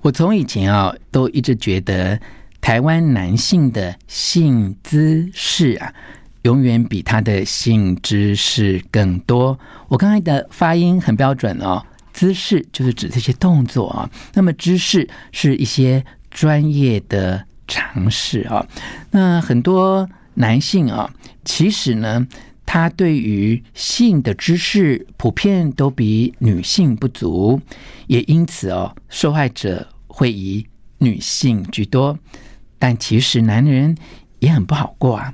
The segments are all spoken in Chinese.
我从以前啊，都一直觉得台湾男性的性姿势啊，永远比他的性知识更多。我刚才的发音很标准哦，姿势就是指这些动作啊，那么知识是一些专业的常识啊。那很多男性啊，其实呢，他对于性的知识普遍都比女性不足，也因此哦，受害者会以女性居多。但其实男人也很不好过啊，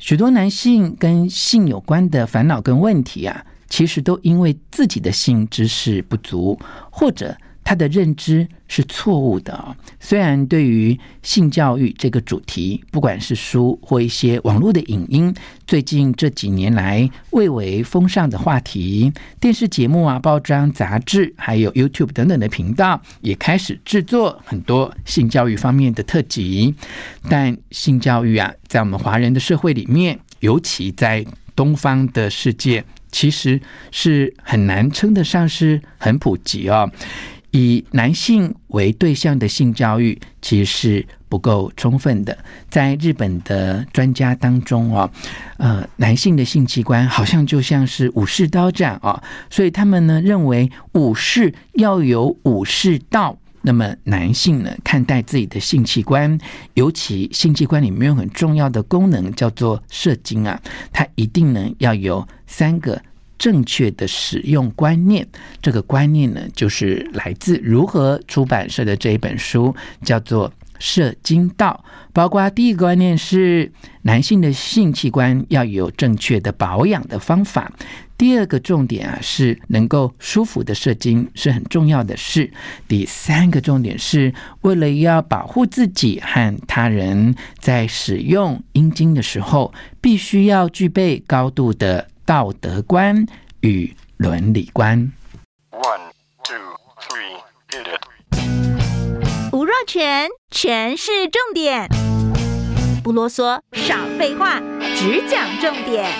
许多男性跟性有关的烦恼跟问题啊，其实都因为自己的性知识不足，或者。他的认知是错误的啊！虽然对于性教育这个主题，不管是书或一些网络的影音，最近这几年来蔚为风尚的话题，电视节目啊、包装、杂志，还有 YouTube 等等的频道，也开始制作很多性教育方面的特辑。但性教育啊，在我们华人的社会里面，尤其在东方的世界，其实是很难称得上是很普及哦。以男性为对象的性教育其实是不够充分的。在日本的专家当中啊，呃，男性的性器官好像就像是武士刀这样啊，所以他们呢认为武士要有武士道。那么男性呢看待自己的性器官，尤其性器官里面有很重要的功能叫做射精啊，它一定呢要有三个。正确的使用观念，这个观念呢，就是来自如何出版社的这一本书，叫做《射精道》。包括第一个观念是男性的性器官要有正确的保养的方法；第二个重点啊，是能够舒服的射精是很重要的事；第三个重点是为了要保护自己和他人，在使用阴茎的时候，必须要具备高度的。道德观与伦理观。One, two, three, hit it. 吴若全，全是重点，不啰嗦，少废话，只讲重点。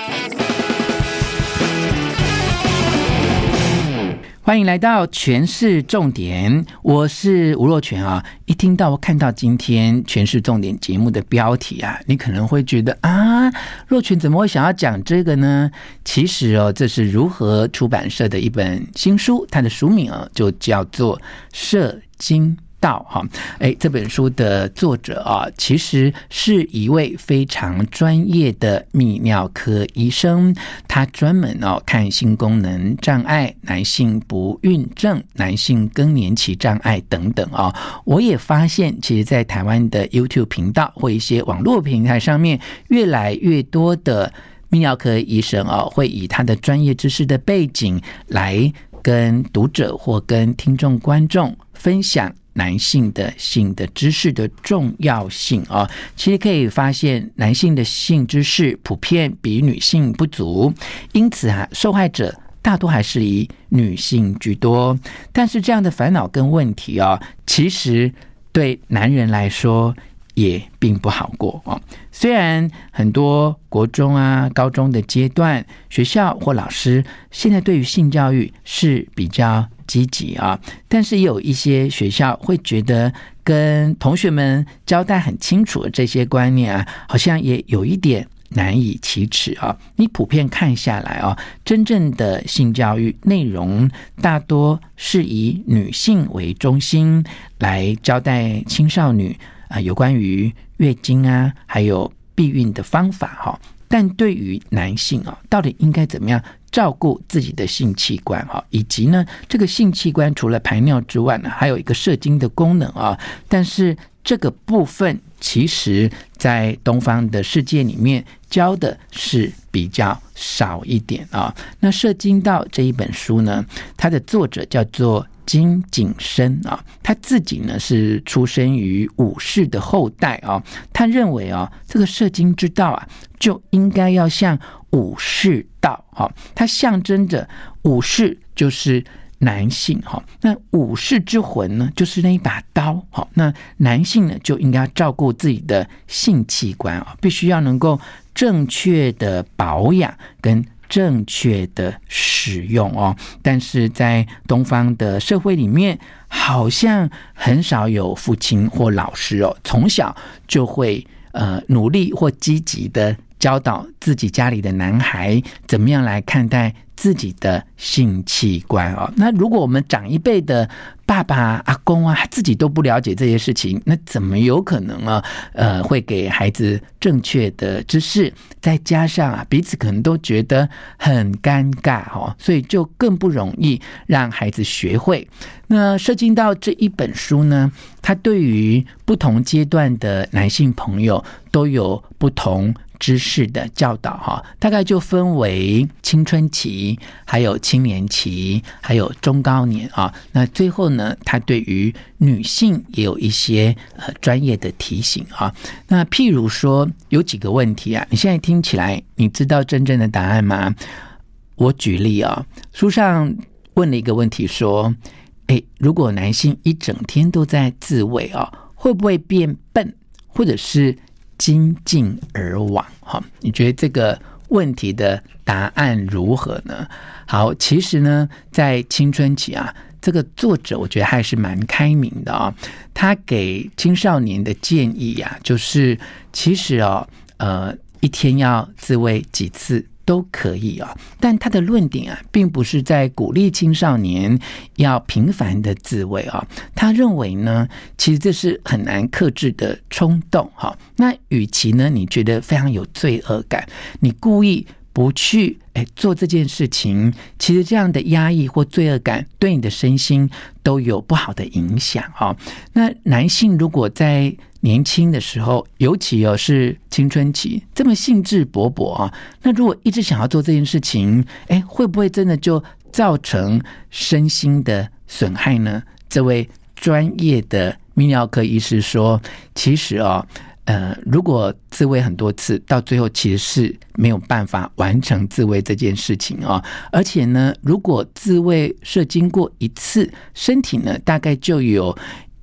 欢迎来到全市重点，我是吴若全啊。一听到我看到今天全市重点节目的标题啊，你可能会觉得啊，若全怎么会想要讲这个呢？其实哦，这是如何出版社的一本新书，它的书名啊就叫做《射精》。道哈，哎，这本书的作者啊，其实是一位非常专业的泌尿科医生，他专门哦看性功能障碍、男性不孕症、男性更年期障碍等等啊。我也发现，其实，在台湾的 YouTube 频道或一些网络平台上面，越来越多的泌尿科医生啊，会以他的专业知识的背景来跟读者或跟听众观众分享。男性的性的知识的重要性啊，其实可以发现，男性的性知识普遍比女性不足，因此啊，受害者大多还是以女性居多。但是这样的烦恼跟问题啊，其实对男人来说也并不好过啊。虽然很多国中啊、高中的阶段，学校或老师现在对于性教育是比较积极啊，但是也有一些学校会觉得跟同学们交代很清楚的这些观念啊，好像也有一点难以启齿啊。你普遍看下来啊，真正的性教育内容大多是以女性为中心来交代青少女啊，有关于月经啊，还有避孕的方法哈。但对于男性啊，到底应该怎么样？照顾自己的性器官哈，以及呢，这个性器官除了排尿之外呢，还有一个射精的功能啊。但是这个部分其实，在东方的世界里面教的是比较少一点啊。那《射精道》这一本书呢，它的作者叫做金景生啊，他自己呢是出生于武士的后代啊。他认为啊，这个射精之道啊，就应该要像。武士道，哈，它象征着武士就是男性，哈，那武士之魂呢，就是那一把刀，哈，那男性呢，就应该照顾自己的性器官啊，必须要能够正确的保养跟正确的使用哦。但是在东方的社会里面，好像很少有父亲或老师哦，从小就会呃努力或积极的教导自己家里的男孩怎么样来看待自己的性器官哦。那如果我们长一辈的爸爸、阿公啊，自己都不了解这些事情，那怎么有可能啊？呃，会给孩子正确的知识？再加上啊，彼此可能都觉得很尴尬哦，所以就更不容易让孩子学会。那涉及到这一本书呢，它对于不同阶段的男性朋友都有不同。知识的教导哈，大概就分为青春期、还有青年期、还有中高年啊。那最后呢，他对于女性也有一些呃专业的提醒啊。那譬如说有几个问题啊，你现在听起来你知道真正的答案吗？我举例啊，书上问了一个问题说：诶，如果男性一整天都在自慰啊，会不会变笨，或者是？精尽而亡，哈，你觉得这个问题的答案如何呢？好，其实呢，在青春期啊，这个作者我觉得还是蛮开明的啊、他给青少年的建议呀、啊，就是其实哦，呃，一天要自慰几次。都可以啊，但他的论点啊，并不是在鼓励青少年要频繁的自慰啊。他认为呢，其实这是很难克制的冲动哈。那与其呢，你觉得非常有罪恶感，你故意不去哎做这件事情，其实这样的压抑或罪恶感对你的身心都有不好的影响啊。那男性如果在年轻的时候，尤其哦是青春期，这么兴致勃勃啊，那如果一直想要做这件事情，哎，会不会真的就造成身心的损害呢？这位专业的泌尿科医师说，其实哦，呃，如果自慰很多次，到最后其实是没有办法完成自慰这件事情哦。而且呢，如果自慰射精过一次，身体呢大概就有。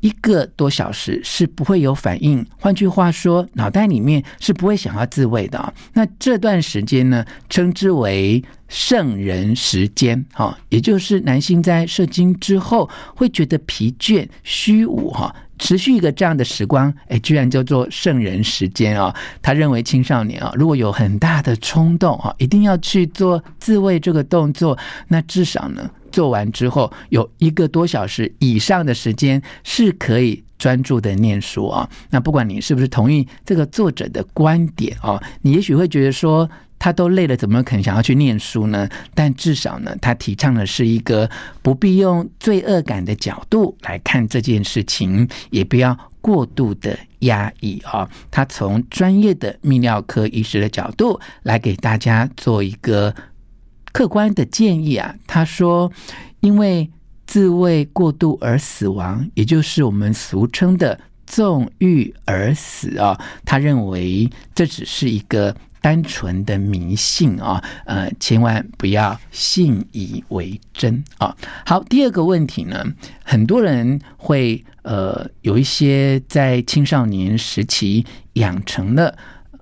一个多小时是不会有反应，换句话说，脑袋里面是不会想要自慰的。那这段时间呢，称之为圣人时间，哈，也就是男性在射精之后会觉得疲倦、虚无，哈，持续一个这样的时光，哎，居然叫做圣人时间啊。他认为青少年啊，如果有很大的冲动，哈，一定要去做自慰这个动作，那至少呢。做完之后，有一个多小时以上的时间是可以专注的念书啊。那不管你是不是同意这个作者的观点啊，你也许会觉得说他都累了，怎么可能想要去念书呢？但至少呢，他提倡的是一个不必用罪恶感的角度来看这件事情，也不要过度的压抑啊。他从专业的泌尿科医师的角度来给大家做一个。客观的建议啊，他说，因为自慰过度而死亡，也就是我们俗称的纵欲而死啊。他认为这只是一个单纯的迷信啊，呃，千万不要信以为真啊。好，第二个问题呢，很多人会呃有一些在青少年时期养成了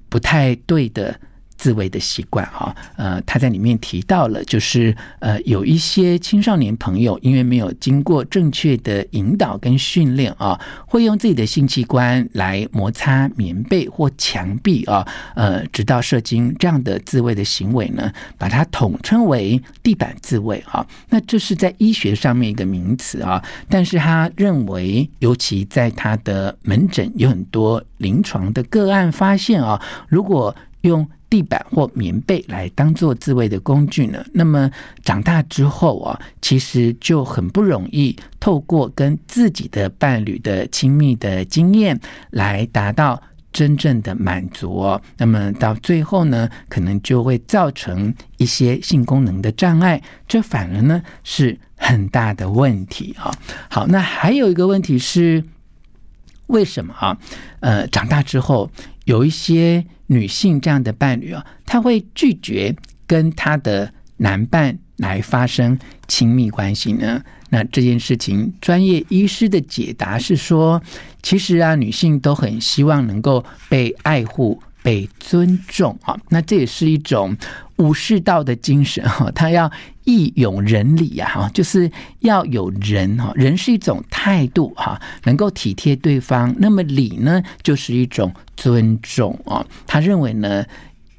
不太对的。自慰的习惯哈，呃，他在里面提到了，就是呃，有一些青少年朋友因为没有经过正确的引导跟训练啊，会用自己的性器官来摩擦棉被或墙壁啊，呃，直到射精这样的自慰的行为呢，把它统称为地板自慰啊。那这是在医学上面一个名词啊，但是他认为，尤其在他的门诊有很多临床的个案发现啊，如果用地板或棉被来当做自慰的工具呢，那么长大之后啊，其实就很不容易透过跟自己的伴侣的亲密的经验来达到真正的满足哦。那么到最后呢，可能就会造成一些性功能的障碍，这反而呢是很大的问题啊。好，那还有一个问题是，为什么啊？呃，长大之后有一些。女性这样的伴侣啊，她会拒绝跟她的男伴来发生亲密关系呢？那这件事情，专业医师的解答是说，其实啊，女性都很希望能够被爱护、被尊重啊。那这也是一种武士道的精神哈，她要义勇仁礼呀哈，就是要有仁哈，仁是一种态度哈，能够体贴对方。那么礼呢，就是一种尊重啊。他认为呢，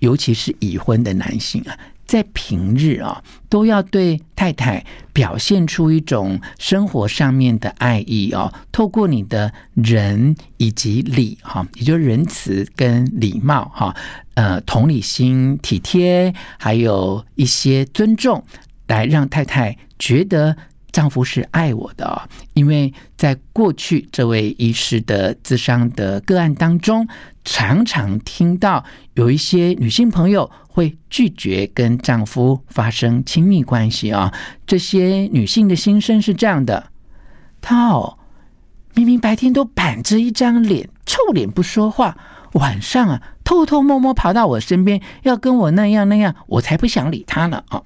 尤其是已婚的男性啊。在平日啊，都要对太太表现出一种生活上面的爱意哦。透过你的仁以及礼哈，也就是仁慈跟礼貌哈，呃，同理心、体贴，还有一些尊重，来让太太觉得丈夫是爱我的哦。因为在过去这位医师的自商的个案当中，常常听到有一些女性朋友。会拒绝跟丈夫发生亲密关系啊！这些女性的心声是这样的：她哦，明明白天都板着一张脸，臭脸不说话，晚上啊，偷偷摸摸跑到我身边，要跟我那样那样，我才不想理他呢啊！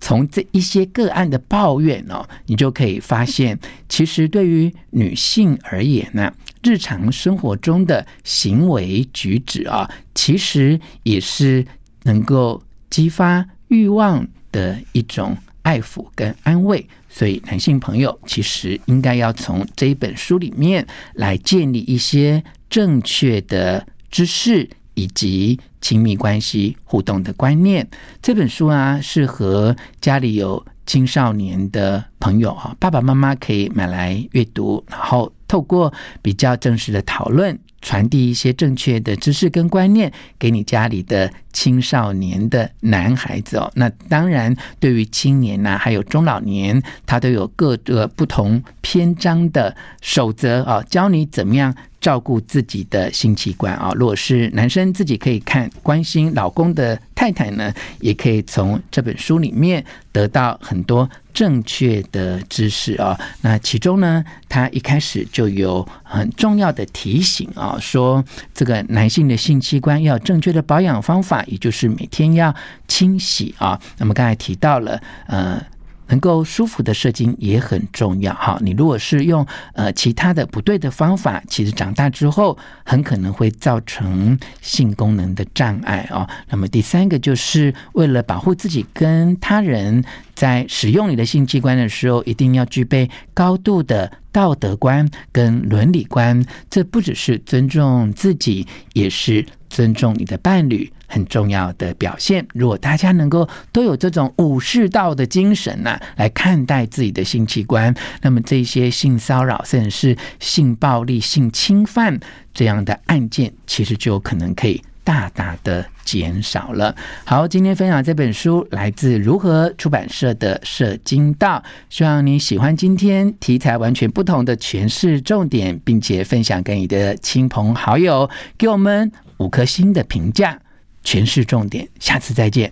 从这一些个案的抱怨哦，你就可以发现，其实对于女性而言呢，日常生活中的行为举止啊，其实也是。能够激发欲望的一种爱抚跟安慰，所以男性朋友其实应该要从这一本书里面来建立一些正确的知识以及亲密关系互动的观念。这本书啊，适合家里有青少年的朋友啊，爸爸妈妈可以买来阅读，然后透过比较正式的讨论。传递一些正确的知识跟观念给你家里的青少年的男孩子哦。那当然，对于青年呐，还有中老年，他都有各个不同篇章的守则啊，教你怎么样照顾自己的性器官啊。如果是男生自己可以看，关心老公的太太呢，也可以从这本书里面得到很多。正确的知识啊，那其中呢，他一开始就有很重要的提醒啊，说这个男性的性器官要正确的保养方法，也就是每天要清洗啊。那么刚才提到了，呃。能够舒服的射精也很重要哈。你如果是用呃其他的不对的方法，其实长大之后很可能会造成性功能的障碍哦。那么第三个就是为了保护自己跟他人，在使用你的性器官的时候，一定要具备高度的道德观跟伦理观。这不只是尊重自己，也是尊重你的伴侣。很重要的表现。如果大家能够都有这种武士道的精神呢、来看待自己的性器官，那么这些性骚扰甚至是性暴力、性侵犯这样的案件，其实就有可能可以大大的减少了。好，今天分享这本书来自如何出版社的《射精道》，希望你喜欢今天题材完全不同的诠释重点，并且分享给你的亲朋好友，给我们五颗星的评价。诠释重点，下次再见。